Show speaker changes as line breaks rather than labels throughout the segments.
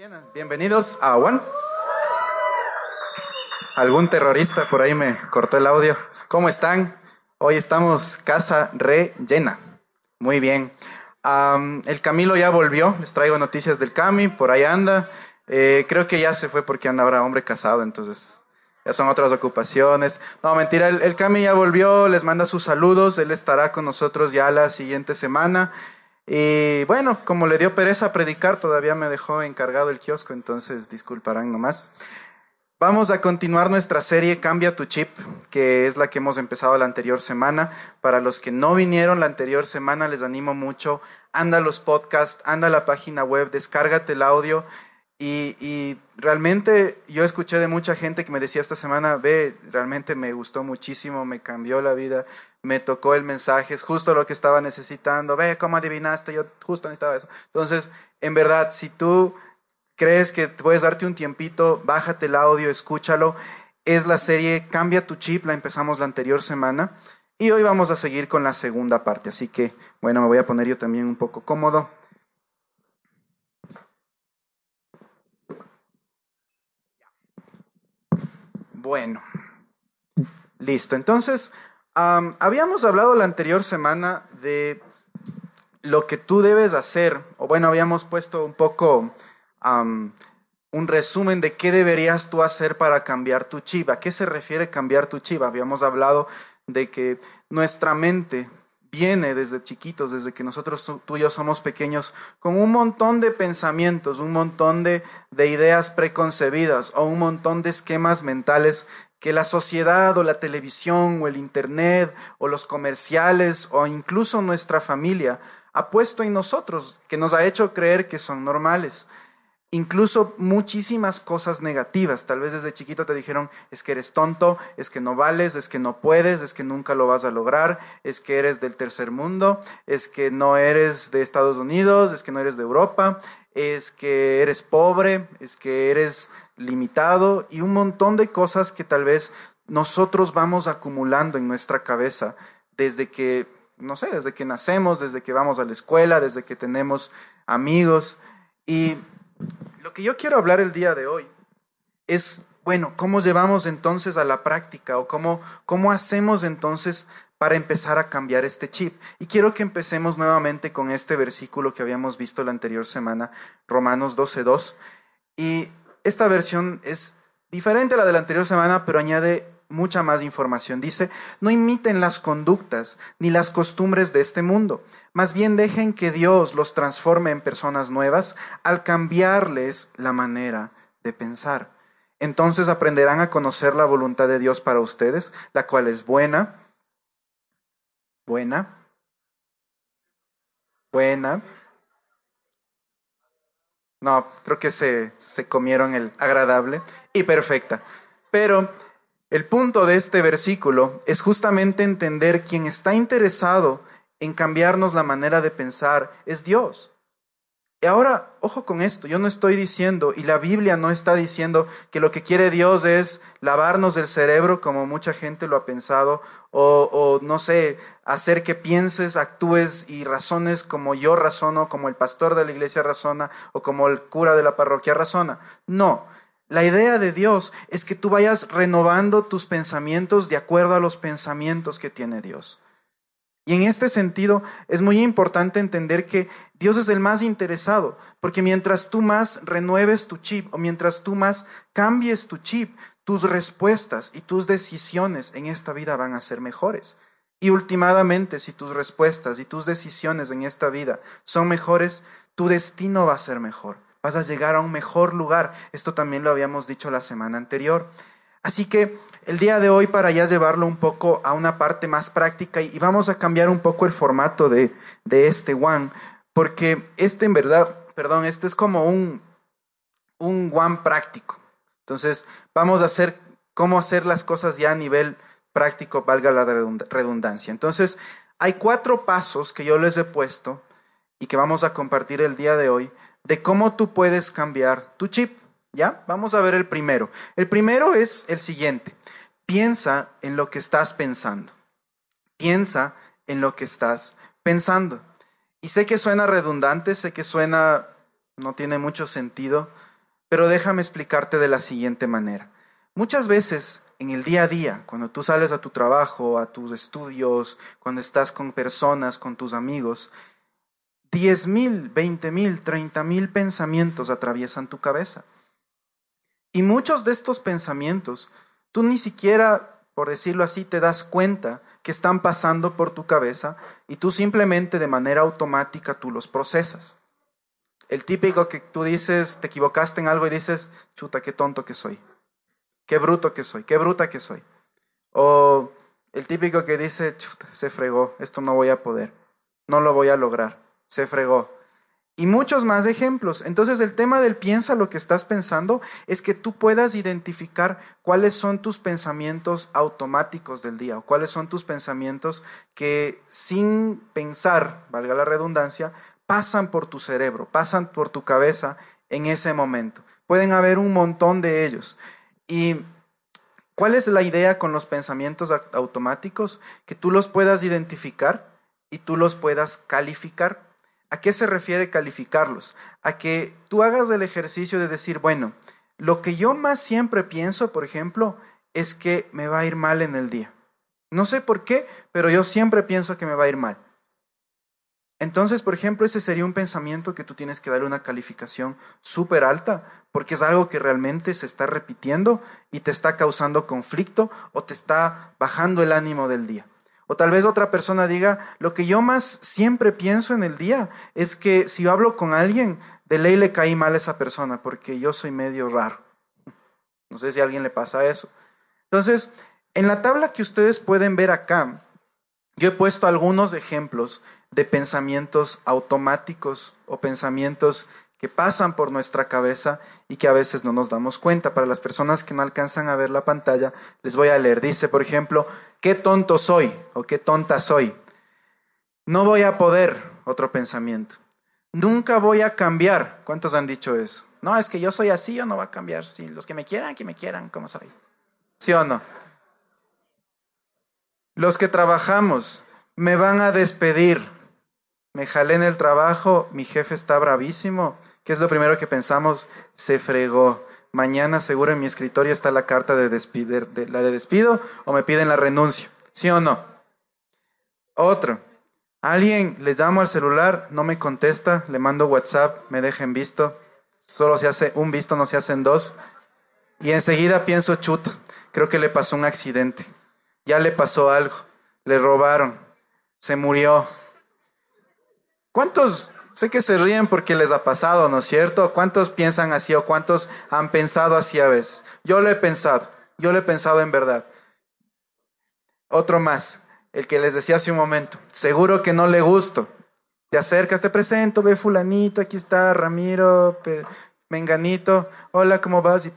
Bien, bienvenidos a One. Algún terrorista por ahí me cortó el audio. ¿Cómo están? Hoy estamos casa re llena. Muy bien. el Camilo ya volvió. Les traigo noticias del Cami. Por ahí anda. Eh, creo que ya se fue porque anda ahora hombre casado, entonces ya son otras ocupaciones. No, mentira, el, el Cami ya volvió, les manda sus saludos, él estará con nosotros ya la siguiente semana. Y bueno, como le dio pereza predicar, todavía me dejó encargado el kiosco, entonces disculparán nomás. Vamos a continuar nuestra serie Cambia tu chip, que es la que hemos empezado la anterior semana. Para los que no vinieron la anterior semana, les animo mucho. Anda a los podcasts, anda a la página web, descárgate el audio y, realmente yo escuché de mucha gente que me decía esta semana, ve, realmente me gustó muchísimo, me cambió la vida, me tocó el mensaje, es justo lo que estaba necesitando, ve, ¿cómo adivinaste? Yo justo necesitaba eso. Entonces, en verdad, si tú crees que puedes darte un tiempito, bájate el audio, escúchalo. Es la serie Cambia tu chip, la empezamos la anterior semana. Y hoy vamos a seguir con la segunda parte. Así que, bueno, me voy a poner yo también un poco cómodo. Bueno, listo. Entonces, habíamos hablado la anterior semana de lo que tú debes hacer, o bueno, habíamos puesto un poco un resumen de qué deberías tú hacer para cambiar tu chiva. ¿A qué se refiere cambiar tu chiva? Habíamos hablado de que nuestra mente viene desde chiquitos, desde que nosotros tú y yo somos pequeños, con un montón de pensamientos, un montón de, de ideas preconcebidas o un montón de esquemas mentales que la sociedad o la televisión o el Internet o los comerciales o incluso nuestra familia ha puesto en nosotros, que nos ha hecho creer que son normales incluso muchísimas cosas negativas. Tal vez desde chiquito te dijeron, es que eres tonto, es que no vales, es que no puedes, es que nunca lo vas a lograr, es que eres del tercer mundo, es que no eres de Estados Unidos, es que no eres de Europa, es que eres pobre, es que eres limitado y un montón de cosas que tal vez nosotros vamos acumulando en nuestra cabeza desde que, no sé, desde que nacemos, desde que vamos a la escuela, desde que tenemos amigos. Y lo que yo quiero hablar el día de hoy es, bueno, ¿cómo llevamos entonces a la práctica o cómo, cómo hacemos entonces para empezar a cambiar este chip? Y quiero que empecemos nuevamente con este versículo que habíamos visto la anterior semana, Romanos 12.2. Y esta versión es diferente a la de la anterior semana, pero añade mucha más información. Dice, no imiten las conductas ni las costumbres de este mundo, más bien dejen que Dios los transforme en personas nuevas al cambiarles la manera de pensar. Entonces aprenderán a conocer la voluntad de Dios para ustedes, la cual es buena, buena, buena. No, creo que se, se comieron el agradable y perfecta. Pero el punto de este versículo es justamente entender quien está interesado en cambiarnos la manera de pensar es Dios. Y ahora, ojo con esto, yo no estoy diciendo, y la Biblia no está diciendo que lo que quiere Dios es lavarnos el cerebro como mucha gente lo ha pensado, o, o, no sé, hacer que pienses, actúes y razones como yo razono, como el pastor de la iglesia razona, o como el cura de la parroquia razona. No, la idea de Dios es que tú vayas renovando tus pensamientos de acuerdo a los pensamientos que tiene Dios. Y en este sentido es muy importante entender que Dios es el más interesado, porque mientras tú más renueves tu chip o mientras tú más cambies tu chip, tus respuestas y tus decisiones en esta vida van a ser mejores. Y últimamente, si tus respuestas y tus decisiones en esta vida son mejores, tu destino va a ser mejor vas a llegar a un mejor lugar. Esto también lo habíamos dicho la semana anterior. Así que el día de hoy, para ya llevarlo un poco a una parte más práctica, y vamos a cambiar un poco el formato de, de este one, porque este en verdad, perdón, este es como un, un one práctico. Entonces, vamos a hacer cómo hacer las cosas ya a nivel práctico, valga la redundancia. Entonces, hay cuatro pasos que yo les he puesto y que vamos a compartir el día de hoy de cómo tú puedes cambiar tu chip. ¿Ya? Vamos a ver el primero. El primero es el siguiente. Piensa en lo que estás pensando. Piensa en lo que estás pensando. Y sé que suena redundante, sé que suena, no tiene mucho sentido, pero déjame explicarte de la siguiente manera. Muchas veces en el día a día, cuando tú sales a tu trabajo, a tus estudios, cuando estás con personas, con tus amigos, diez mil, veinte mil, treinta mil pensamientos atraviesan tu cabeza. Y muchos de estos pensamientos, tú ni siquiera, por decirlo así, te das cuenta que están pasando por tu cabeza y tú simplemente de manera automática tú los procesas. El típico que tú dices, te equivocaste en algo y dices, chuta, qué tonto que soy, qué bruto que soy, qué bruta que soy. O el típico que dice, chuta, se fregó, esto no voy a poder, no lo voy a lograr, se fregó. Y muchos más ejemplos. Entonces el tema del piensa lo que estás pensando es que tú puedas identificar cuáles son tus pensamientos automáticos del día o cuáles son tus pensamientos que sin pensar, valga la redundancia, pasan por tu cerebro, pasan por tu cabeza en ese momento. Pueden haber un montón de ellos. ¿Y cuál es la idea con los pensamientos automáticos? Que tú los puedas identificar y tú los puedas calificar. ¿A qué se refiere calificarlos? A que tú hagas el ejercicio de decir, bueno, lo que yo más siempre pienso, por ejemplo, es que me va a ir mal en el día. No sé por qué, pero yo siempre pienso que me va a ir mal. Entonces, por ejemplo, ese sería un pensamiento que tú tienes que darle una calificación súper alta, porque es algo que realmente se está repitiendo y te está causando conflicto o te está bajando el ánimo del día. O tal vez otra persona diga, lo que yo más siempre pienso en el día es que si yo hablo con alguien, de ley le caí mal a esa persona porque yo soy medio raro. No sé si a alguien le pasa eso. Entonces, en la tabla que ustedes pueden ver acá, yo he puesto algunos ejemplos de pensamientos automáticos o pensamientos que pasan por nuestra cabeza y que a veces no nos damos cuenta. Para las personas que no alcanzan a ver la pantalla, les voy a leer. Dice, por ejemplo, qué tonto soy o qué tonta soy. No voy a poder, otro pensamiento. Nunca voy a cambiar. ¿Cuántos han dicho eso? No, es que yo soy así, yo no va a cambiar. Sí, los que me quieran, que me quieran como soy. ¿Sí o no? Los que trabajamos me van a despedir. Me jalé en el trabajo, mi jefe está bravísimo ¿Qué es lo primero que pensamos? Se fregó. Mañana seguro en mi escritorio está la carta de, la de despido o me piden la renuncia. ¿Sí o no? Otro. Alguien le llamo al celular, no me contesta, le mando WhatsApp, me dejen visto. Solo se hace un visto, no se hacen dos. Y enseguida pienso, chut, creo que le pasó un accidente. Ya le pasó algo. Le robaron. Se murió. ¿Cuántos Sé que se ríen porque les ha pasado, ¿no es cierto? ¿Cuántos piensan así o cuántos han pensado así a veces? Yo lo he pensado, yo lo he pensado en verdad. Otro más, el que les decía hace un momento, seguro que no le gusto. Te acercas, te presento, ve fulanito, aquí está Ramiro, Menganito, hola, ¿cómo vas? Y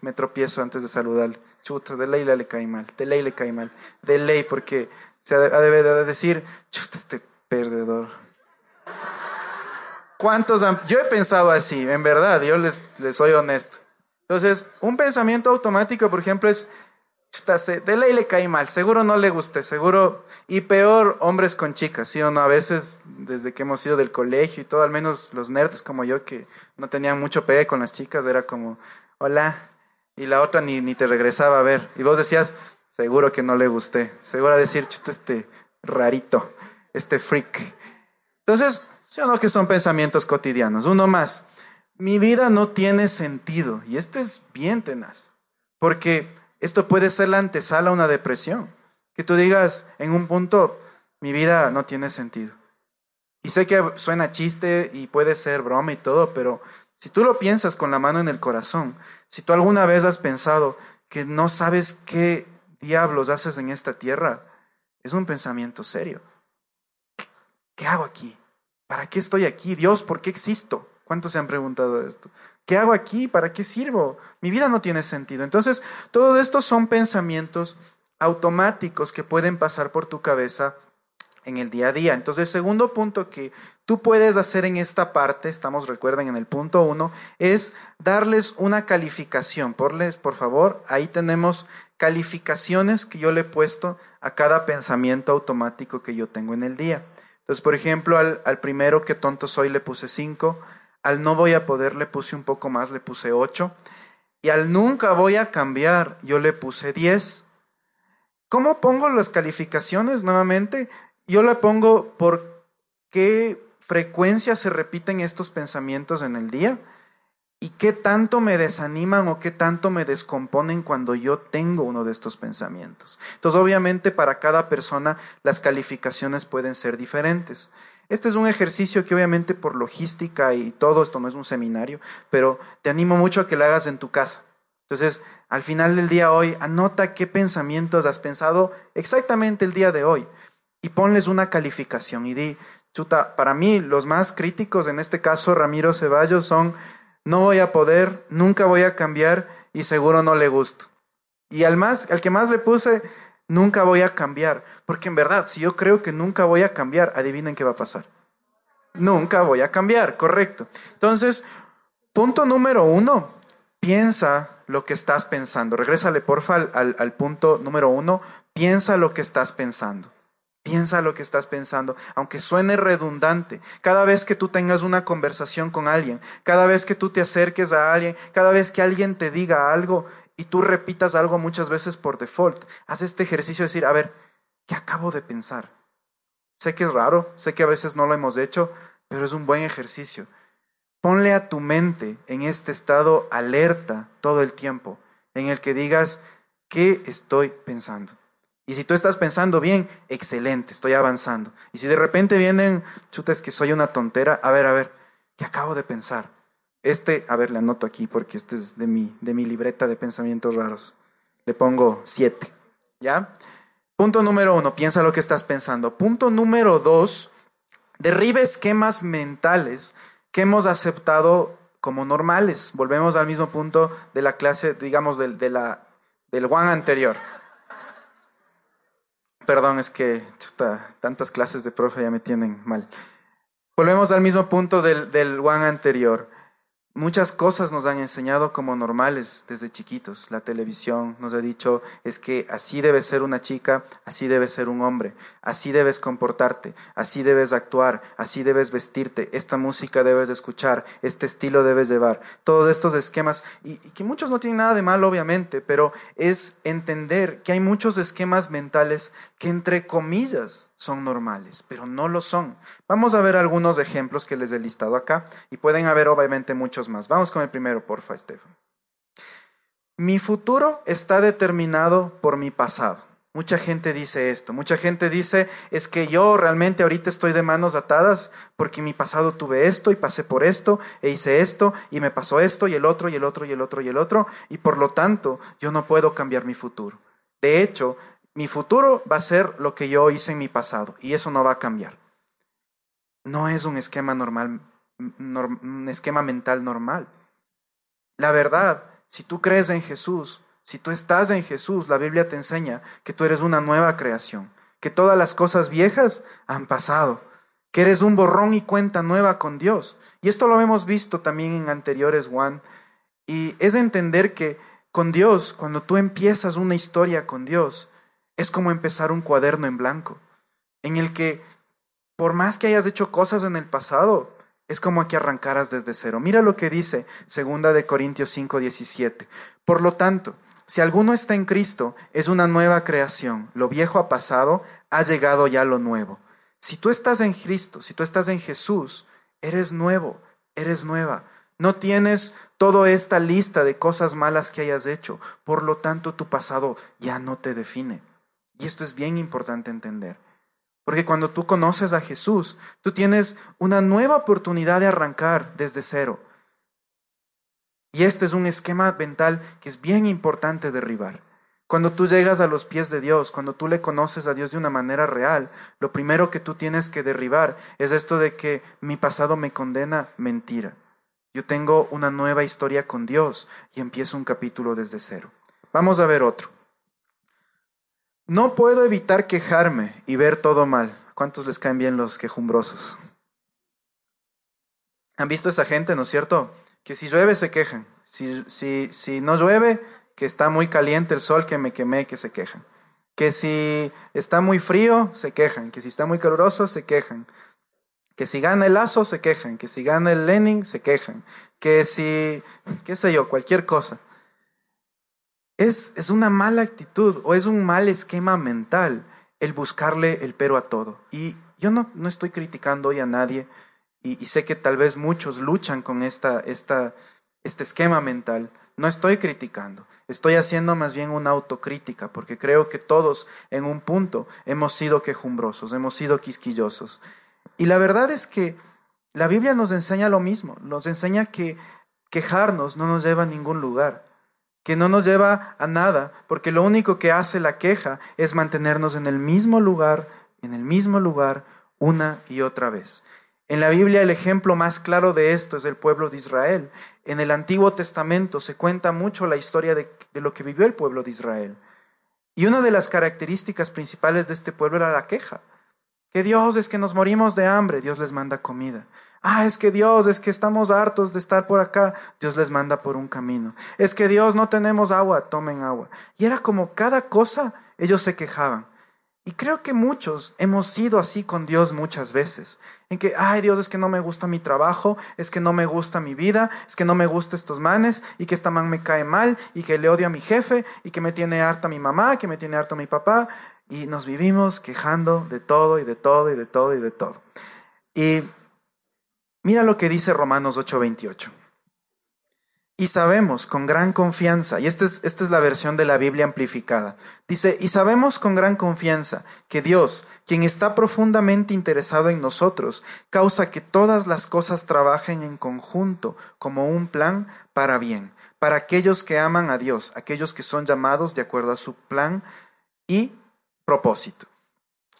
me, tropiezo antes de saludarle. Chuta, de ley le cae mal, de ley le cae mal, de ley porque se ha de, de decir, chuta, este perdedor. ¿Cuántos Yo he pensado así, en verdad, yo les, les soy honesto. Entonces, un pensamiento automático, por ejemplo, es, de ley le cae mal, seguro no le guste, seguro, y peor, hombres con chicas, ¿sí o no? A veces, desde que hemos ido del colegio y todo, al menos los nerds como yo, que no tenían mucho pegue con las chicas, era como, hola, y la otra ni, ni te regresaba a ver, y vos decías, seguro que no le gusté, seguro a decir, chuta, este rarito, este freak. Entonces, ¿Sí o que son pensamientos cotidianos? Uno más. Mi vida no tiene sentido. Y este es bien tenaz. Porque esto puede ser la antesala a una depresión. Que tú digas en un punto, mi vida no tiene sentido. Y sé que suena chiste y puede ser broma y todo, pero si tú lo piensas con la mano en el corazón, si tú alguna vez has pensado que no sabes qué diablos haces en esta tierra, es un pensamiento serio. ¿Qué hago aquí? ¿Para qué estoy aquí? Dios, ¿por qué existo? ¿Cuántos se han preguntado esto? ¿Qué hago aquí? ¿Para qué sirvo? Mi vida no tiene sentido. Entonces, todo esto son pensamientos automáticos que pueden pasar por tu cabeza en el día a día. Entonces, el segundo punto que tú puedes hacer en esta parte, estamos, recuerden, en el punto uno, es darles una calificación. Porles, por favor, ahí tenemos calificaciones que yo le he puesto a cada pensamiento automático que yo tengo en el día. Entonces, por ejemplo, al, primero que tonto soy le puse 5, Al no voy a poder le puse un poco más, le puse 8. Y al nunca voy a cambiar, yo le puse 10. ¿Cómo pongo las calificaciones nuevamente? Yo le pongo por qué frecuencia se repiten estos pensamientos en el día y qué tanto me desaniman o qué tanto me descomponen cuando yo tengo uno de estos pensamientos. Entonces, obviamente, para cada persona las calificaciones pueden ser diferentes. Este es un ejercicio que obviamente por logística y todo, esto no es un seminario, pero te animo mucho a que lo hagas en tu casa. Entonces, al final del día hoy, anota qué pensamientos has pensado exactamente el día de hoy y ponles una calificación y di, chuta, para mí los más críticos, en este caso Ramiro Ceballos, son no voy a poder, nunca voy a cambiar y seguro no le gusto. Y al más, al que más le puse, nunca voy a cambiar, porque en verdad, si yo creo que nunca voy a cambiar, adivinen qué va a pasar. Nunca voy a cambiar, correcto. Entonces, punto número uno, piensa lo que estás pensando. Regrésale, porfa, al, al punto número uno, piensa lo que estás pensando. Piensa lo que estás pensando, aunque suene redundante. Cada vez que tú tengas una conversación con alguien, cada vez que tú te acerques a alguien, cada vez que alguien te diga algo y tú repitas algo muchas veces por default, haz este ejercicio de decir, a ver, ¿qué acabo de pensar? Sé que es raro, sé que a veces no lo hemos hecho, pero es un buen ejercicio. Ponle a tu mente en este estado alerta todo el tiempo, en el que digas, ¿qué estoy pensando? Y si tú estás pensando bien, excelente, estoy avanzando. Y si de repente vienen, chutas que soy una tontera, a ver, a ver, ¿qué acabo de pensar? Este, a ver, le anoto aquí porque este es de mi, de mi libreta de pensamientos raros. Le pongo siete, ¿ya? Punto número uno, piensa lo que estás pensando. Punto número dos, derribe esquemas mentales que hemos aceptado como normales. Volvemos al mismo punto de la clase, digamos, del, del one anterior. Perdón, es que tantas clases de profe ya me tienen mal. Volvemos al mismo punto del, del one anterior. Muchas cosas nos han enseñado como normales desde chiquitos. La televisión nos ha dicho es que así debe ser una chica, así debe ser un hombre, así debes comportarte, así debes actuar, así debes vestirte, esta música debes de escuchar, este estilo debes llevar. Todos estos esquemas, y, y que muchos no tienen nada de mal obviamente, pero es entender que hay muchos esquemas mentales que entre comillas son normales, pero no lo son. Vamos a ver algunos ejemplos que les he listado acá y pueden haber obviamente muchos más. Vamos con el primero, porfa, Estefan. Mi futuro está determinado por mi pasado. Mucha gente dice esto, mucha gente dice es que yo realmente ahorita estoy de manos atadas porque en mi pasado tuve esto y pasé por esto e hice esto y me pasó esto y el otro y el otro y el otro y el otro y por lo tanto yo no puedo cambiar mi futuro. De hecho, mi futuro va a ser lo que yo hice en mi pasado y eso no va a cambiar. No es un esquema normal, un esquema mental normal. La verdad, si tú crees en Jesús, si tú estás en Jesús, la Biblia te enseña que tú eres una nueva creación, que todas las cosas viejas han pasado, que eres un borrón y cuenta nueva con Dios. Y esto lo hemos visto también en anteriores Juan. Y es entender que con Dios, cuando tú empiezas una historia con Dios, es como empezar un cuaderno en blanco, en el que por más que hayas hecho cosas en el pasado, es como que arrancaras desde cero. Mira lo que dice segunda de Corintios 5, 17. Por lo tanto, si alguno está en Cristo, es una nueva creación. Lo viejo ha pasado, ha llegado ya lo nuevo. Si tú estás en Cristo, si tú estás en Jesús, eres nuevo, eres nueva. No tienes toda esta lista de cosas malas que hayas hecho. Por lo tanto, tu pasado ya no te define. Y esto es bien importante entender. Porque cuando tú conoces a Jesús, tú tienes una nueva oportunidad de arrancar desde cero. Y este es un esquema mental que es bien importante derribar. Cuando tú llegas a los pies de Dios, cuando tú le conoces a Dios de una manera real, lo primero que tú tienes que derribar es esto de que mi pasado me condena mentira. Yo tengo una nueva historia con Dios y empiezo un capítulo desde cero. Vamos a ver otro. No puedo evitar quejarme y ver todo mal. ¿Cuántos les caen bien los quejumbrosos? ¿Han visto esa gente, no es cierto? Que si llueve se quejan. Si, si, si no llueve, que está muy caliente el sol, que me quemé, que se quejan. Que si está muy frío, se quejan. Que si está muy caluroso, se quejan. Que si gana el Lazo se quejan, que si gana el Lenin se quejan, que si, qué sé yo, cualquier cosa. Es, es una mala actitud o es un mal esquema mental el buscarle el pero a todo. Y yo no, no estoy criticando hoy a nadie y, sé que tal vez muchos luchan con esta, esta, este esquema mental. No estoy criticando, estoy haciendo más bien una autocrítica, porque creo que todos en un punto hemos sido quejumbrosos, hemos sido quisquillosos. Y la verdad es que la Biblia nos enseña lo mismo, nos enseña que quejarnos no nos lleva a ningún lugar, que no nos lleva a nada, porque lo único que hace la queja es mantenernos en el mismo lugar, en el mismo lugar, una y otra vez. En la Biblia el ejemplo más claro de esto es el pueblo de Israel. En el Antiguo Testamento se cuenta mucho la historia de, de, lo que vivió el pueblo de Israel. Y una de las características principales de este pueblo era la queja. Que Dios es que nos morimos de hambre, Dios les manda comida. Ah, es que Dios, es que estamos hartos de estar por acá, Dios les manda por un camino. Es que Dios no tenemos agua, tomen agua. Y era como cada cosa, ellos se quejaban. Y creo que muchos hemos sido así con Dios muchas veces. En que, ay Dios, es que no me gusta mi trabajo, es que no me gusta mi vida, es que no me gusta estos manes, y que esta man me cae mal, y que le odio a mi jefe, y que me tiene harta mi mamá, que me tiene harto mi papá y nos vivimos quejando de todo y de todo y de todo y de todo. Y mira lo que dice Romanos 8:28. Y sabemos con gran confianza, y esta es, esta es la versión de la Biblia amplificada, dice, y sabemos con gran confianza que Dios, quien está profundamente interesado en nosotros, causa que todas las cosas trabajen en conjunto como un plan para bien, para aquellos que aman a Dios, aquellos que son llamados de acuerdo a su plan y propósito.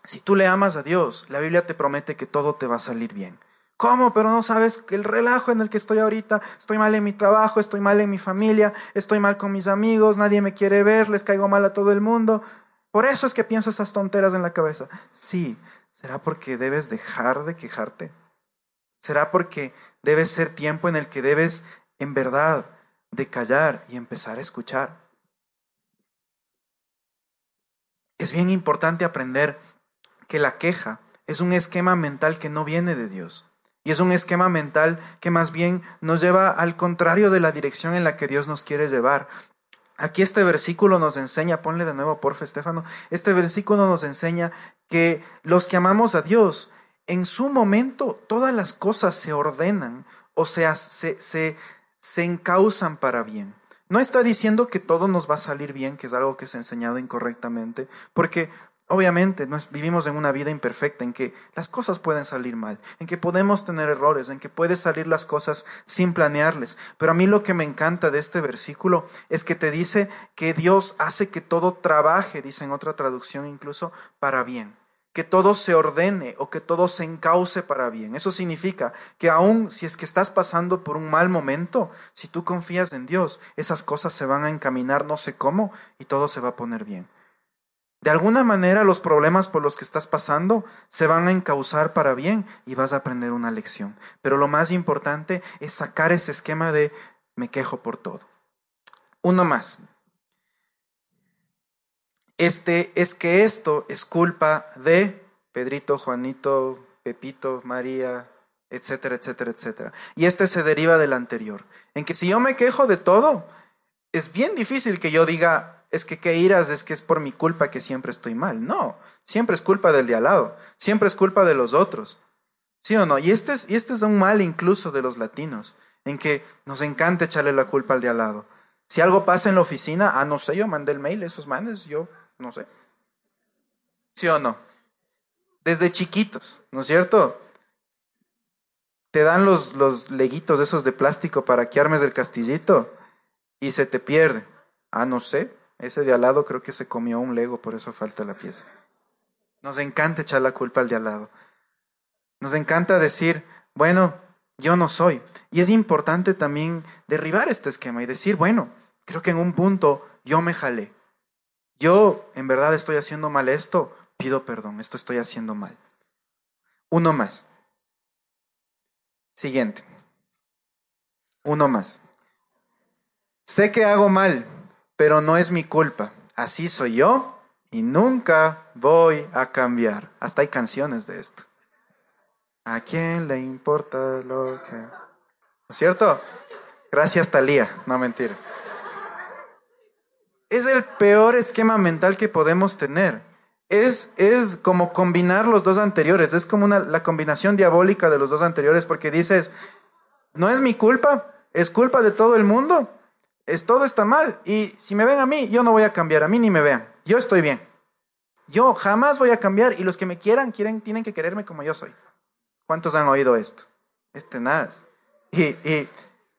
Si tú le amas a Dios, la Biblia te promete que todo te va a salir bien. ¿Cómo? Pero no sabes que el relajo en el que estoy ahorita, estoy mal en mi trabajo, estoy mal en mi familia, estoy mal con mis amigos, nadie me quiere ver, les caigo mal a todo el mundo. Por eso es que pienso esas tonteras en la cabeza. Sí, ¿será porque debes dejar de quejarte? ¿Será porque debe ser tiempo en el que debes en verdad de callar y empezar a escuchar? Es bien importante aprender que la queja es un esquema mental que no viene de Dios. Y es un esquema mental que más bien nos lleva al contrario de la dirección en la que Dios nos quiere llevar. Aquí este versículo nos enseña, ponle de nuevo porfa Estefano, este versículo nos enseña que los que amamos a Dios, en su momento todas las cosas se ordenan, o sea, se, se, se encausan para bien. No está diciendo que todo nos va a salir bien, que es algo que se ha enseñado incorrectamente, porque obviamente vivimos en una vida imperfecta, en que las cosas pueden salir mal, en que podemos tener errores, en que pueden salir las cosas sin planearles. Pero a mí lo que me encanta de este versículo es que te dice que Dios hace que todo trabaje, dice en otra traducción incluso, para bien que todo se ordene o que todo se encauce para bien. Eso significa que aun si es que estás pasando por un mal momento, si tú confías en Dios, esas cosas se van a encaminar no sé cómo y todo se va a poner bien. De alguna manera los problemas por los que estás pasando se van a encauzar para bien y vas a aprender una lección. Pero lo más importante es sacar ese esquema de me quejo por todo. Uno más este, es que esto es culpa de Pedrito, Juanito, Pepito, María, etcétera, etcétera, etcétera. Y este se deriva del anterior, en que si yo me quejo de todo, es bien difícil que yo diga, es que qué iras, es que es por mi culpa que siempre estoy mal. No, siempre es culpa del de al lado, siempre es culpa de los otros. ¿Sí o no? Y este es, y este es un mal incluso de los latinos, en que nos encanta echarle la culpa al de al lado. Si algo pasa en la oficina, ah, no sé, yo mandé el mail, esos manes, yo no sé. ¿Sí o no? Desde chiquitos, ¿no es cierto? Te dan los, los leguitos esos de plástico para que armes el castillito y se te pierde. Ah, no sé. Ese de al lado creo que se comió un lego, por eso falta la pieza. Nos encanta echar la culpa al de al lado. Nos encanta decir, bueno, yo no soy. Y es importante también derribar este esquema y decir, bueno, creo que en un punto yo me jalé yo en verdad estoy haciendo mal esto, pido perdón, esto estoy haciendo mal. Uno más. Siguiente. Uno más. Sé que hago mal, pero no es mi culpa. Así soy yo y nunca voy a cambiar. Hasta hay canciones de esto. ¿A quién le importa lo que... ¿No es cierto? Gracias, Talía. No, mentira. Es el peor esquema mental que podemos tener. Es, es como combinar los dos anteriores. Es como la combinación diabólica de los dos anteriores porque dices, no es mi culpa, es culpa de todo el mundo. Es, todo está mal. Y si me ven a mí, yo no voy a cambiar. A mí ni me vean. Yo estoy bien. Yo jamás voy a cambiar. Y los que me quieran, quieren, tienen que quererme como yo soy. ¿Cuántos han oído esto? Este nada. Y, y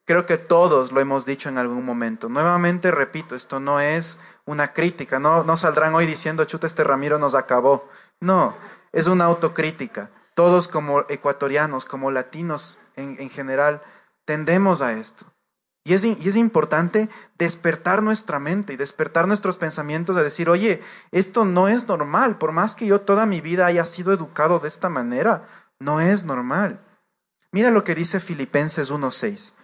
creo que todos lo hemos dicho en algún momento. Nuevamente repito, esto no es una crítica. No, no saldrán hoy diciendo, chuta, este Ramiro nos acabó. No, es una autocrítica. Todos como ecuatorianos, como latinos en, en general, tendemos a esto. Y es, importante despertar nuestra mente y despertar nuestros pensamientos a decir, oye, esto no es normal, por más que yo toda mi vida haya sido educado de esta manera, no es normal. Mira lo que dice Filipenses 1.6.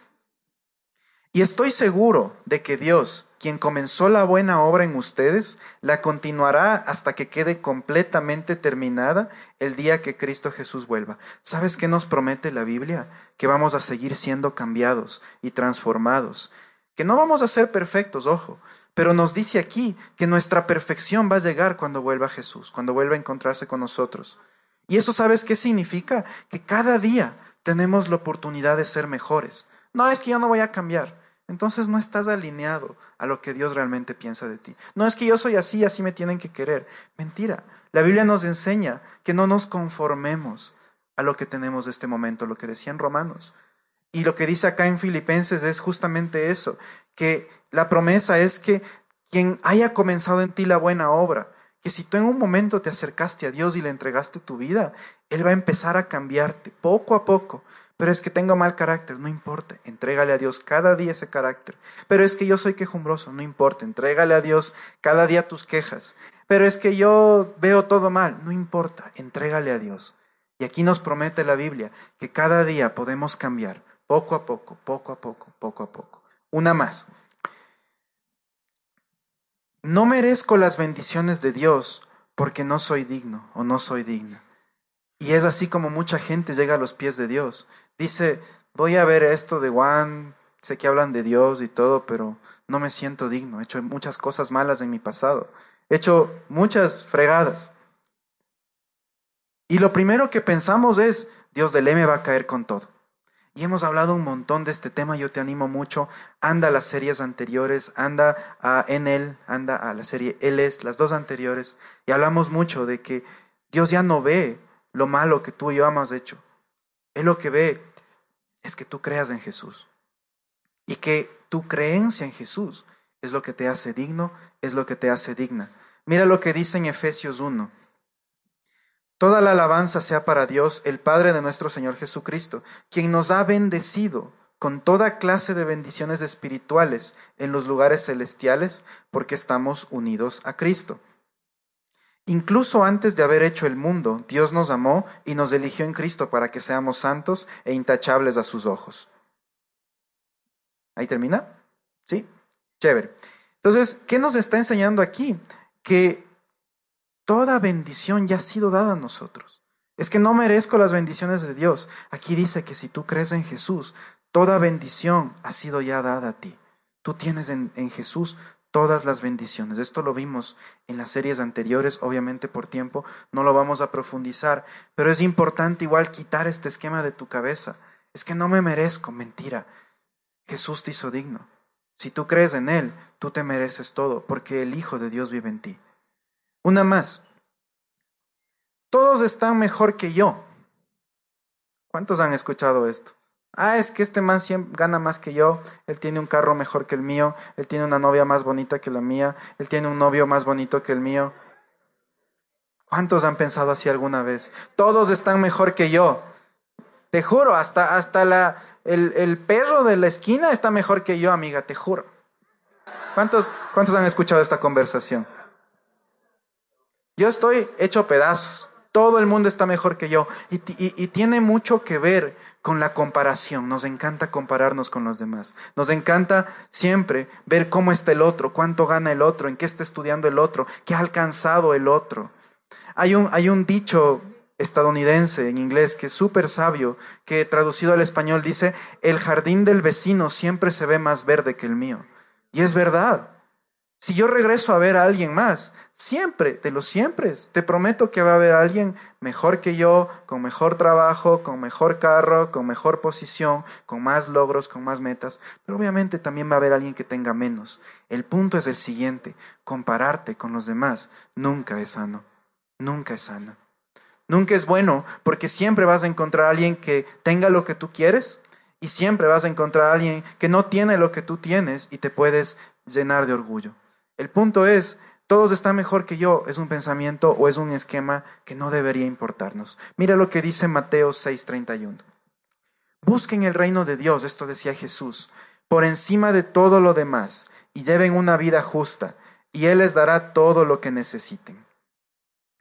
Y estoy seguro de que Dios, quien comenzó la buena obra en ustedes, la continuará hasta que quede completamente terminada el día que Cristo Jesús vuelva. ¿Sabes qué nos promete la Biblia? Que vamos a seguir siendo cambiados y transformados. Que no vamos a ser perfectos, ojo, pero nos dice aquí que nuestra perfección va a llegar cuando vuelva Jesús, cuando vuelva a encontrarse con nosotros. Y eso sabes qué significa? Que cada día tenemos la oportunidad de ser mejores. No es que yo no voy a cambiar. Entonces no estás alineado a lo que Dios realmente piensa de ti. No es que yo soy así, así me tienen que querer. Mentira. La Biblia nos enseña que no nos conformemos a lo que tenemos de este momento, lo que decían romanos. Y lo que dice acá en Filipenses es justamente eso, que la promesa es que quien haya comenzado en ti la buena obra, que si tú en un momento te acercaste a Dios y le entregaste tu vida, Él va a empezar a cambiarte poco a poco. Pero es que tengo mal carácter, no importa, entrégale a Dios cada día ese carácter. Pero es que yo soy quejumbroso, no importa, entrégale a Dios cada día tus quejas. Pero es que yo veo todo mal, no importa, entrégale a Dios. Y aquí nos promete la Biblia que cada día podemos cambiar, poco a poco, poco a poco, poco a poco. Una más. No merezco las bendiciones de Dios porque no soy digno o no soy digna. Y es así como mucha gente llega a los pies de Dios. Dice, voy a ver esto de Juan, sé que hablan de Dios y todo, pero no me siento digno. He hecho muchas cosas malas en mi pasado. He hecho muchas fregadas. Y lo primero que pensamos es, Dios de ley me va a caer con todo. Y hemos hablado un montón de este tema, yo te animo mucho, anda a las series anteriores, anda a en él, anda a la serie Él es, las dos anteriores, y hablamos mucho de que Dios ya no ve lo malo que tú y yo hemos hecho. Él lo que ve es que tú creas en Jesús. Y que tu creencia en Jesús es lo que te hace digno, es lo que te hace digna. Mira lo que dice en Efesios 1. Toda la alabanza sea para Dios, el Padre de nuestro Señor Jesucristo, quien nos ha bendecido con toda clase de bendiciones espirituales en los lugares celestiales, porque estamos unidos a Cristo. Incluso antes de haber hecho el mundo, Dios nos amó y nos eligió en Cristo para que seamos santos e intachables a sus ojos. ¿Ahí termina? ¿Sí? Chévere. Entonces, ¿qué nos está enseñando aquí? Que Toda bendición ya ha sido dada a nosotros. Es que no merezco las bendiciones de Dios. Aquí dice que si tú crees en Jesús, toda bendición ha sido ya dada a ti. Tú tienes en, Jesús todas las bendiciones. Esto lo vimos en las series anteriores, obviamente por tiempo no lo vamos a profundizar, pero es importante igual quitar este esquema de tu cabeza. Es que no me merezco, mentira. Jesús te hizo digno. Si tú crees en Él, tú te mereces todo, porque el Hijo de Dios vive en ti. Una más. Todos están mejor que yo. ¿Cuántos han escuchado esto? Ah, es que este man gana más que yo, él tiene un carro mejor que el mío, él tiene una novia más bonita que la mía, él tiene un novio más bonito que el mío. ¿Cuántos han pensado así alguna vez? Todos están mejor que yo. Te juro, hasta, hasta la, el, el perro de la esquina está mejor que yo, amiga, te juro. ¿Cuántos, ¿Cuántos han escuchado esta conversación? Yo estoy hecho pedazos. Todo el mundo está mejor que yo. Y, tiene mucho que ver con la comparación. Nos encanta compararnos con los demás. Nos encanta siempre ver cómo está el otro, cuánto gana el otro, en qué está estudiando el otro, qué ha alcanzado el otro. Hay un, hay un dicho estadounidense en inglés que es súper sabio, que traducido al español dice, el jardín del vecino siempre se ve más verde que el mío. Y es verdad. Si yo regreso a ver a alguien más, siempre, de los siempre, te prometo que va a haber alguien mejor que yo, con mejor trabajo, con mejor carro, con mejor posición, con más logros, con más metas, pero obviamente también va a haber alguien que tenga menos. El punto es el siguiente, compararte con los demás nunca es sano, nunca es sano. Nunca es bueno porque siempre vas a encontrar a alguien que tenga lo que tú quieres y siempre vas a encontrar a alguien que no tiene lo que tú tienes y te puedes llenar de orgullo. El punto es, todos están mejor que yo, es un pensamiento o es un esquema que no debería importarnos. Mira lo que dice Mateo 6:31. Busquen el reino de Dios, esto decía Jesús, por encima de todo lo demás, y lleven una vida justa, y Él les dará todo lo que necesiten.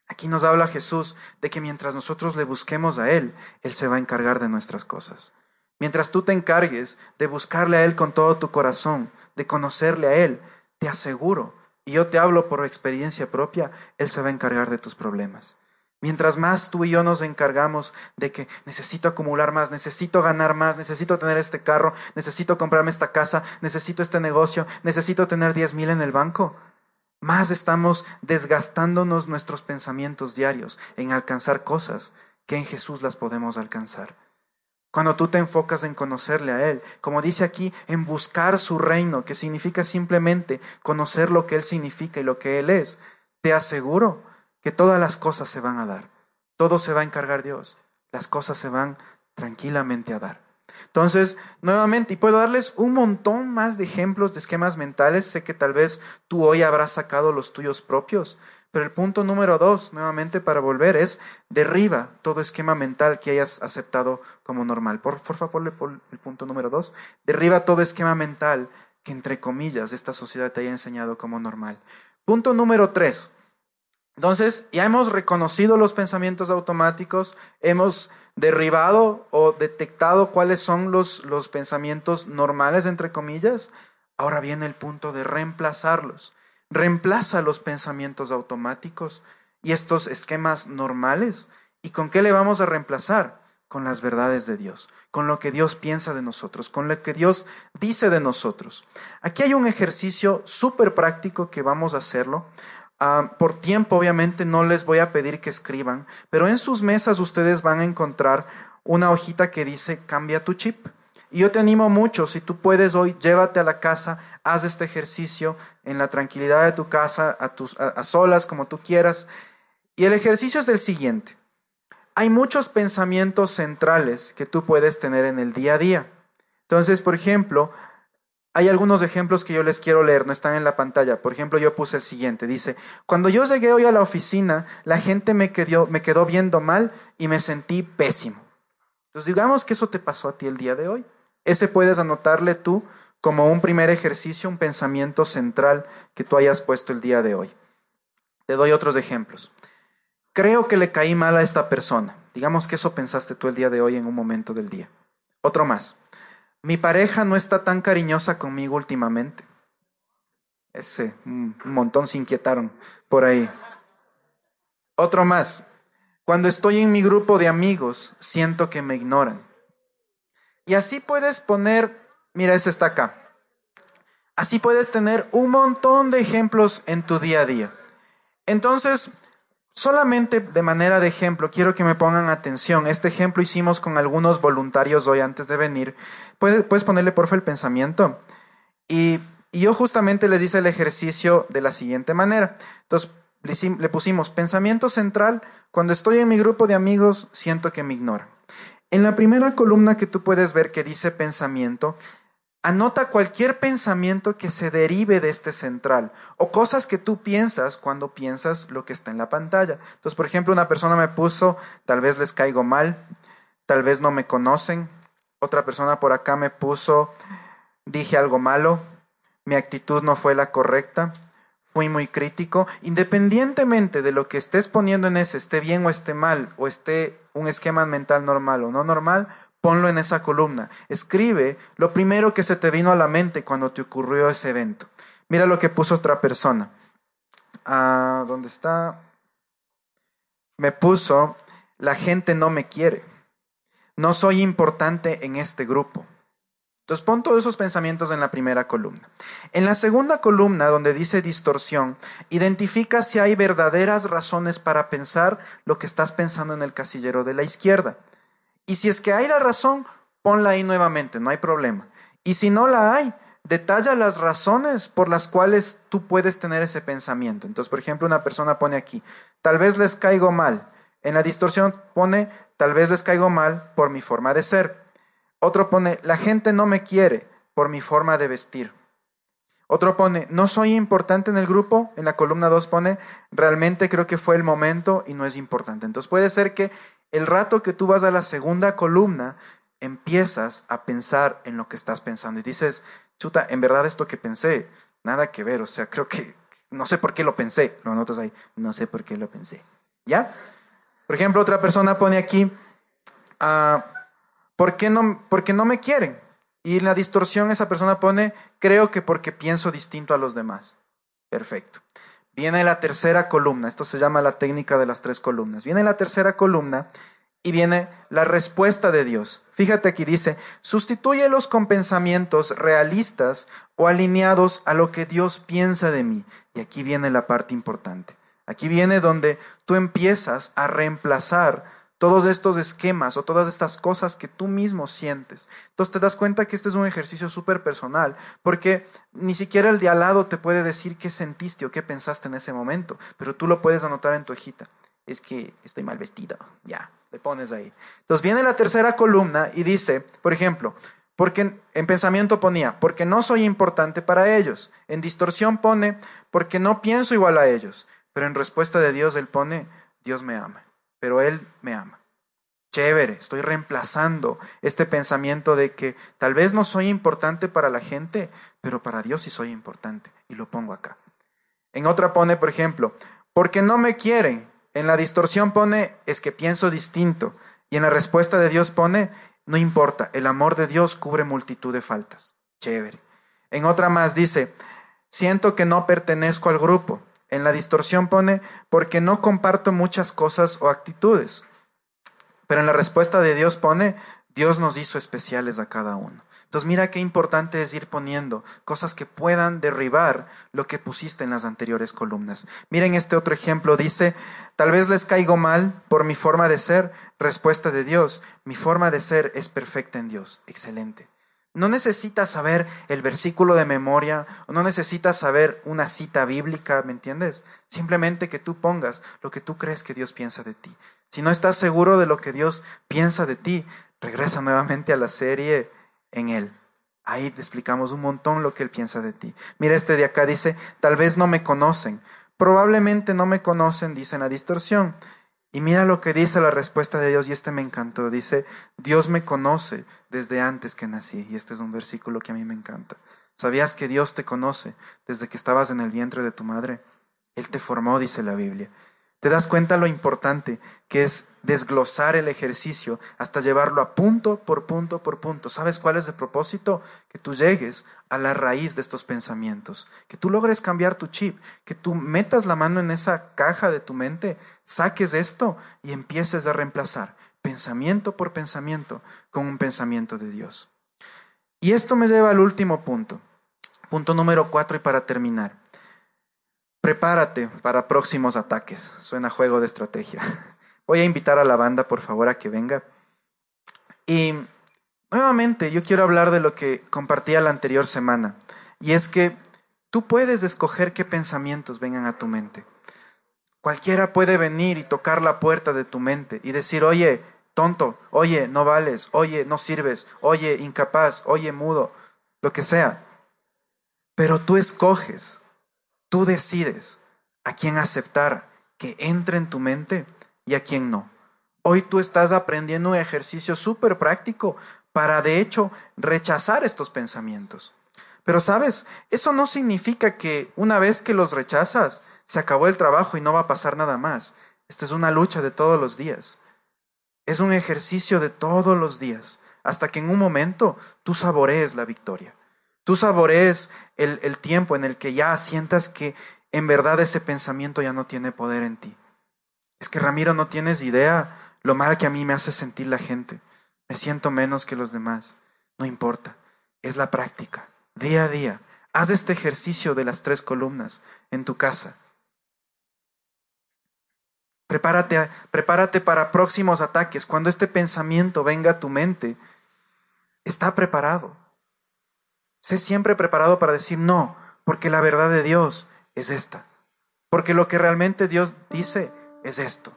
Aquí nos habla Jesús de que mientras nosotros le busquemos a Él, Él se va a encargar de nuestras cosas. Mientras tú te encargues de buscarle a Él con todo tu corazón, de conocerle a Él, te aseguro, y yo te hablo por experiencia propia, Él se va a encargar de tus problemas. Mientras más tú y yo nos encargamos de que necesito acumular más, necesito ganar más, necesito tener este carro, necesito comprarme esta casa, necesito este negocio, necesito tener diez mil en el banco, más estamos desgastándonos nuestros pensamientos diarios en alcanzar cosas que en Jesús las podemos alcanzar. Cuando tú te enfocas en conocerle a Él, como dice aquí, en buscar su reino, que significa simplemente conocer lo que Él significa y lo que Él es, te aseguro que todas las cosas se van a dar. Todo se va a encargar Dios. Las cosas se van tranquilamente a dar. Entonces, nuevamente, y puedo darles un montón más de ejemplos de esquemas mentales. Sé que tal vez tú hoy habrás sacado los tuyos propios, pero el punto número dos, nuevamente para volver, es derriba todo esquema mental que hayas aceptado como normal. Por, favor, por el punto número dos. Derriba todo esquema mental que, entre comillas, esta sociedad te haya enseñado como normal. Punto número tres. Entonces, ya hemos reconocido los pensamientos automáticos, hemos derribado o detectado cuáles son los, los pensamientos normales, entre comillas. Ahora viene el punto de reemplazarlos reemplaza los pensamientos automáticos y estos esquemas normales. ¿Y con qué le vamos a reemplazar? Con las verdades de Dios, con lo que Dios piensa de nosotros, con lo que Dios dice de nosotros. Aquí hay un ejercicio súper práctico que vamos a hacerlo. Ah, por tiempo, obviamente, no les voy a pedir que escriban, pero en sus mesas ustedes van a encontrar una hojita que dice cambia tu chip. Y yo te animo mucho, si tú puedes hoy, llévate a la casa, haz este ejercicio en la tranquilidad de tu casa, a, tus, a, solas, como tú quieras. Y el ejercicio es el siguiente. Hay muchos pensamientos centrales que tú puedes tener en el día a día. Entonces, por ejemplo, hay algunos ejemplos que yo les quiero leer, no están en la pantalla. Por ejemplo, yo puse el siguiente. Dice, cuando yo llegué hoy a la oficina, la gente me quedó, me quedó viendo mal y me sentí pésimo. Entonces, digamos que eso te pasó a ti el día de hoy. Ese puedes anotarle tú como un primer ejercicio, un pensamiento central que tú hayas puesto el día de hoy. Te doy otros ejemplos. Creo que le caí mal a esta persona. Digamos que eso pensaste tú el día de hoy en un momento del día. Otro más. Mi pareja no está tan cariñosa conmigo últimamente. Ese, un montón se inquietaron por ahí. Otro más. Cuando estoy en mi grupo de amigos, siento que me ignoran. Y así puedes poner, mira, ese está acá. Así puedes tener un montón de ejemplos en tu día a día. Entonces, solamente de manera de ejemplo, quiero que me pongan atención. Este ejemplo hicimos con algunos voluntarios hoy antes de venir. Puedes, puedes ponerle, porfa, el pensamiento. Y, y, yo justamente les hice el ejercicio de la siguiente manera. Entonces, le pusimos pensamiento central. Cuando estoy en mi grupo de amigos, siento que me ignoran. En la primera columna que tú puedes ver que dice pensamiento, anota cualquier pensamiento que se derive de este central o cosas que tú piensas cuando piensas lo que está en la pantalla. Entonces, por ejemplo, una persona me puso, tal vez les caigo mal, tal vez no me conocen. Otra persona por acá me puso, dije algo malo, mi actitud no fue la correcta, fui muy crítico. Independientemente de lo que estés poniendo en ese, esté bien o esté mal, o esté un esquema mental normal o no normal, ponlo en esa columna. Escribe lo primero que se te vino a la mente cuando te ocurrió ese evento. Mira lo que puso otra persona. Ah, ¿Dónde está? Me puso, la gente no me quiere. No soy importante en este grupo. Entonces pon todos esos pensamientos en la primera columna. En la segunda columna, donde dice distorsión, identifica si hay verdaderas razones para pensar lo que estás pensando en el casillero de la izquierda. Y si es que hay la razón, ponla ahí nuevamente, no hay problema. Y si no la hay, detalla las razones por las cuales tú puedes tener ese pensamiento. Entonces, por ejemplo, una persona pone aquí, tal vez les caigo mal. En la distorsión pone, tal vez les caigo mal por mi forma de ser. Otro pone, la gente no me quiere por mi forma de vestir. Otro pone, no soy importante en el grupo. En la columna 2 pone, realmente creo que fue el momento y no es importante. Entonces puede ser que el rato que tú vas a la segunda columna, empiezas a pensar en lo que estás pensando y dices, chuta, en verdad esto que pensé, nada que ver. O sea, creo que, no sé por qué lo pensé. Lo anotas ahí, no sé por qué lo pensé. ¿Ya? Por ejemplo, otra persona pone aquí, ah, ¿Por qué no, porque no me quieren? Y la distorsión esa persona pone, creo que porque pienso distinto a los demás. Perfecto. Viene la tercera columna, esto se llama la técnica de las tres columnas. Viene la tercera columna y viene la respuesta de Dios. Fíjate aquí dice, sustitúyelos con pensamientos realistas o alineados a lo que Dios piensa de mí. Y aquí viene la parte importante. Aquí viene donde tú empiezas a reemplazar todos estos esquemas o todas estas cosas que tú mismo sientes. Entonces te das cuenta que este es un ejercicio súper personal, porque ni siquiera el de al lado te puede decir qué sentiste o qué pensaste en ese momento, pero tú lo puedes anotar en tu hojita. Es que estoy mal vestido, ya, le pones ahí. Entonces viene la tercera columna y dice, por ejemplo, porque en pensamiento ponía, porque no soy importante para ellos. En distorsión pone, porque no pienso igual a ellos. Pero en respuesta de Dios, él pone, Dios me ama pero Él me ama. Chévere, estoy reemplazando este pensamiento de que tal vez no soy importante para la gente, pero para Dios sí soy importante. Y lo pongo acá. En otra pone, por ejemplo, porque no me quieren. En la distorsión pone, es que pienso distinto. Y en la respuesta de Dios pone, no importa, el amor de Dios cubre multitud de faltas. Chévere. En otra más dice, siento que no pertenezco al grupo. En la distorsión pone, porque no comparto muchas cosas o actitudes. Pero en la respuesta de Dios pone, Dios nos hizo especiales a cada uno. Entonces mira qué importante es ir poniendo cosas que puedan derribar lo que pusiste en las anteriores columnas. Miren este otro ejemplo, dice, tal vez les caigo mal por mi forma de ser. Respuesta de Dios, mi forma de ser es perfecta en Dios. Excelente. No necesitas saber el versículo de memoria, no necesitas saber una cita bíblica, ¿me entiendes? Simplemente que tú pongas lo que tú crees que Dios piensa de ti. Si no estás seguro de lo que Dios piensa de ti, regresa nuevamente a la serie en Él. Ahí te explicamos un montón lo que Él piensa de ti. Mira este de acá, dice, tal vez no me conocen. Probablemente no me conocen, dice la distorsión. Y mira lo que dice la respuesta de Dios, y este me encantó. Dice, Dios me conoce desde antes que nací. Y este es un versículo que a mí me encanta. ¿Sabías que Dios te conoce desde que estabas en el vientre de tu madre? Él te formó, dice la Biblia. ¿Te das cuenta lo importante que es desglosar el ejercicio hasta llevarlo a punto por punto por punto? ¿Sabes cuál es el propósito? Que tú llegues a la raíz de estos pensamientos, que tú logres cambiar tu chip, que tú metas la mano en esa caja de tu mente, saques esto y empieces a reemplazar pensamiento por pensamiento con un pensamiento de Dios. Y esto me lleva al último punto, punto número cuatro y para terminar. Prepárate para próximos ataques. Suena juego de estrategia. Voy a invitar a la banda, por favor, a que venga. Y nuevamente yo quiero hablar de lo que compartía la anterior semana. Y es que tú puedes escoger qué pensamientos vengan a tu mente. Cualquiera puede venir y tocar la puerta de tu mente y decir, oye, tonto, oye, no vales, oye, no sirves, oye, incapaz, oye, mudo, lo que sea. Pero tú escoges Tú decides a quién aceptar que entre en tu mente y a quién no. Hoy tú estás aprendiendo un ejercicio súper práctico para, de hecho, rechazar estos pensamientos. Pero sabes, eso no significa que una vez que los rechazas, se acabó el trabajo y no va a pasar nada más. Esto es una lucha de todos los días. Es un ejercicio de todos los días, hasta que en un momento tú saborees la victoria. Tú saborees el, el tiempo en el que ya sientas que en verdad ese pensamiento ya no tiene poder en ti. Es que Ramiro, no tienes idea lo mal que a mí me hace sentir la gente. Siento menos que los demás. No importa, es la práctica. Día a día, haz este ejercicio de las tres columnas en tu casa. Prepárate, prepárate para próximos ataques. Cuando este pensamiento venga a tu mente, está preparado. Sé siempre preparado para decir no, porque la verdad de Dios es esta. Porque lo que realmente Dios dice es esto.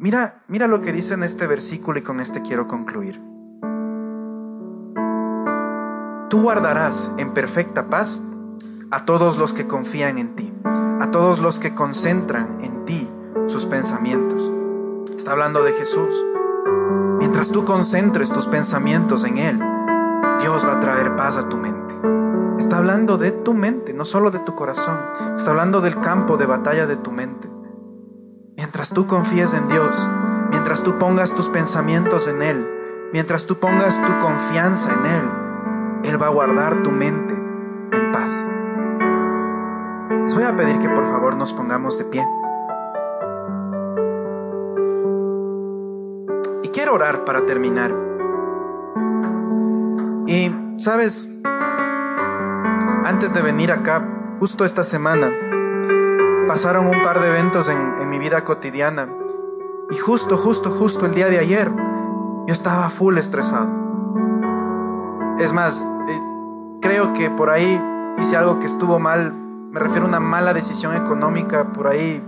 Mira, mira lo que dice en este versículo y con este quiero concluir. Tú guardarás en perfecta paz a todos los que confían en ti, a todos los que concentran en ti sus pensamientos. Está hablando de Jesús. Mientras tú concentres tus pensamientos en Él, Dios va a traer paz a tu mente. Está hablando de tu mente, no solo de tu corazón. Está hablando del campo de batalla de tu mente. Mientras tú confíes en Dios, mientras tú pongas tus pensamientos en Él, mientras tú pongas tu confianza en Él, Él va a guardar tu mente en paz. Les voy a pedir que por favor nos pongamos de pie. Y quiero orar para terminar. Y, ¿sabes? Antes de venir acá, justo esta semana, pasaron un par de eventos en, mi vida cotidiana. Y justo, justo, justo el día de ayer, yo estaba full estresado. Es más, eh, creo que por ahí hice algo que estuvo mal. Me refiero a una mala decisión económica. Por ahí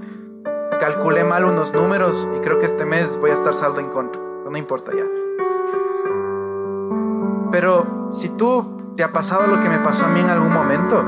calculé mal unos números y creo que este mes voy a estar saldo en contra. no importa ya. Pero si tú te ha pasado lo que me pasó a mí en algún momento,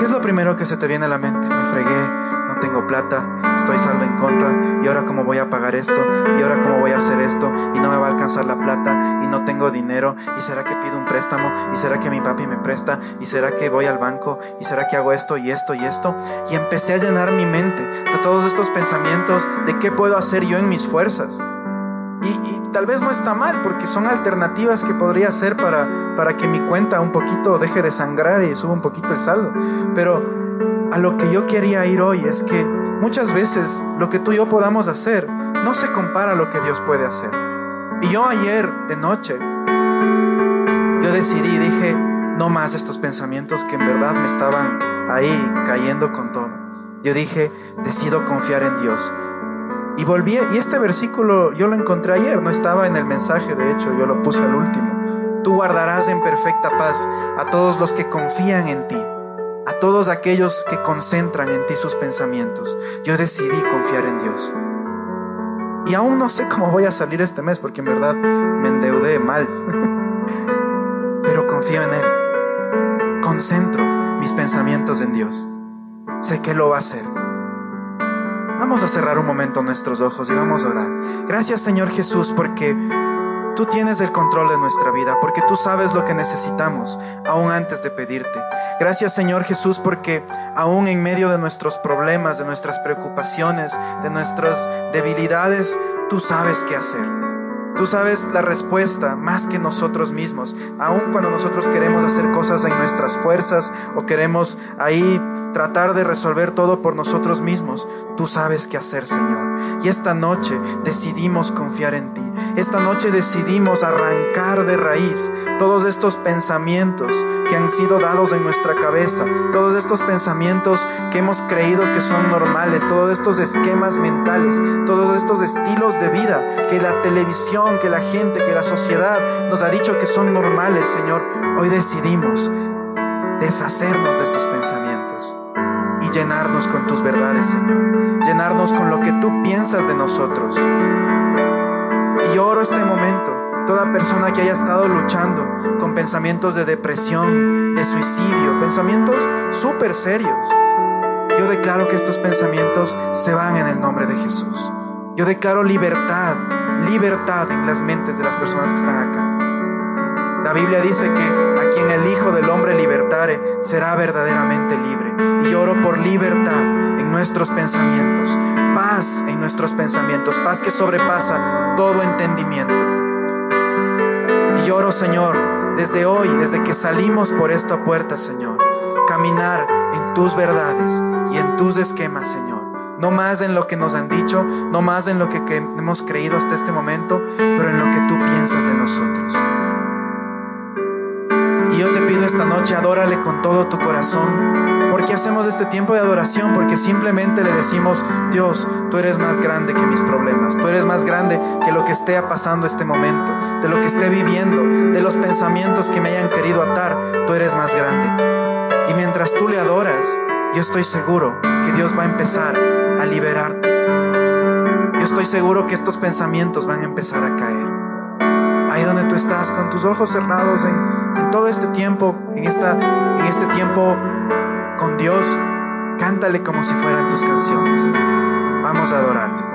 ¿qué es lo primero que se te viene a la mente? Me fregué, no tengo plata, estoy saldo en contra, y ahora cómo voy a pagar esto, y ahora cómo voy a hacer esto, y no me va a alcanzar la plata, y no tengo dinero, y será que pido un préstamo, y será que mi papi me presta, y será que voy al banco, y será que hago esto y esto y esto. Y empecé a llenar mi mente de todos estos pensamientos de qué puedo hacer yo en mis fuerzas. Y, tal vez no está mal, porque son alternativas que podría hacer para, para que mi cuenta un poquito deje de sangrar y suba un poquito el saldo. Pero a lo que yo quería ir hoy es que muchas veces lo que tú y yo podamos hacer no se compara a lo que Dios puede hacer. Y yo ayer de noche, yo decidí, dije, no más estos pensamientos que en verdad me estaban ahí cayendo con todo. Yo dije, decido confiar en Dios. Y volví, y este versículo yo lo encontré ayer, no estaba en el mensaje, de hecho, yo lo puse al último. Tú guardarás en perfecta paz a todos los que confían en ti, a todos aquellos que concentran en ti sus pensamientos. Yo decidí confiar en Dios. Y aún no sé cómo voy a salir este mes, porque en verdad me endeudé mal. Pero confío en Él. Concentro mis pensamientos en Dios. Sé que lo va a hacer. Vamos a cerrar un momento nuestros ojos y vamos a orar. Gracias Señor Jesús porque tú tienes el control de nuestra vida, porque tú sabes lo que necesitamos aún antes de pedirte. Gracias Señor Jesús porque aún en medio de nuestros problemas, de nuestras preocupaciones, de nuestras debilidades, tú sabes qué hacer. Tú sabes la respuesta más que nosotros mismos. Aun cuando nosotros queremos hacer cosas en nuestras fuerzas o queremos ahí tratar de resolver todo por nosotros mismos, tú sabes qué hacer, Señor. Y esta noche decidimos confiar en ti. Esta noche decidimos arrancar de raíz todos estos pensamientos que han sido dados en nuestra cabeza, todos estos pensamientos que hemos creído que son normales, todos estos esquemas mentales, todos estos estilos de vida que la televisión, que la gente, que la sociedad nos ha dicho que son normales, Señor. Hoy decidimos deshacernos de estos pensamientos y llenarnos con tus verdades, Señor. Llenarnos con lo que tú piensas de nosotros. Y oro este momento toda persona que haya estado luchando con pensamientos de depresión, de suicidio, pensamientos súper serios. Yo declaro que estos pensamientos se van en el nombre de Jesús. Yo declaro libertad, libertad en las mentes de las personas que están acá. La Biblia dice que a quien el Hijo del Hombre libertare será verdaderamente libre. Y yo oro por libertad en nuestros pensamientos, paz en nuestros pensamientos, paz que sobrepasa todo entendimiento. Y lloro, Señor, desde hoy, desde que salimos por esta puerta, Señor, caminar en tus verdades y en tus esquemas, Señor. No más en lo que nos han dicho, no más en lo que, hemos creído hasta este momento, pero en lo que tú piensas de nosotros. Y yo te pido esta noche, adórale con todo tu corazón. ¿Por qué hacemos este tiempo de adoración? Porque simplemente le decimos, Dios, tú eres más grande que mis problemas, tú eres más grande que lo que esté pasando este momento, de lo que esté viviendo, de los pensamientos que me hayan querido atar, tú eres más grande. Y mientras tú le adoras, yo estoy seguro que Dios va a empezar a liberarte. Yo estoy seguro que estos pensamientos van a empezar a caer ahí donde tú estás, con tus ojos cerrados en, todo este tiempo, en, esta, en este tiempo con Dios, cántale como si fueran tus canciones. Vamos a adorarle.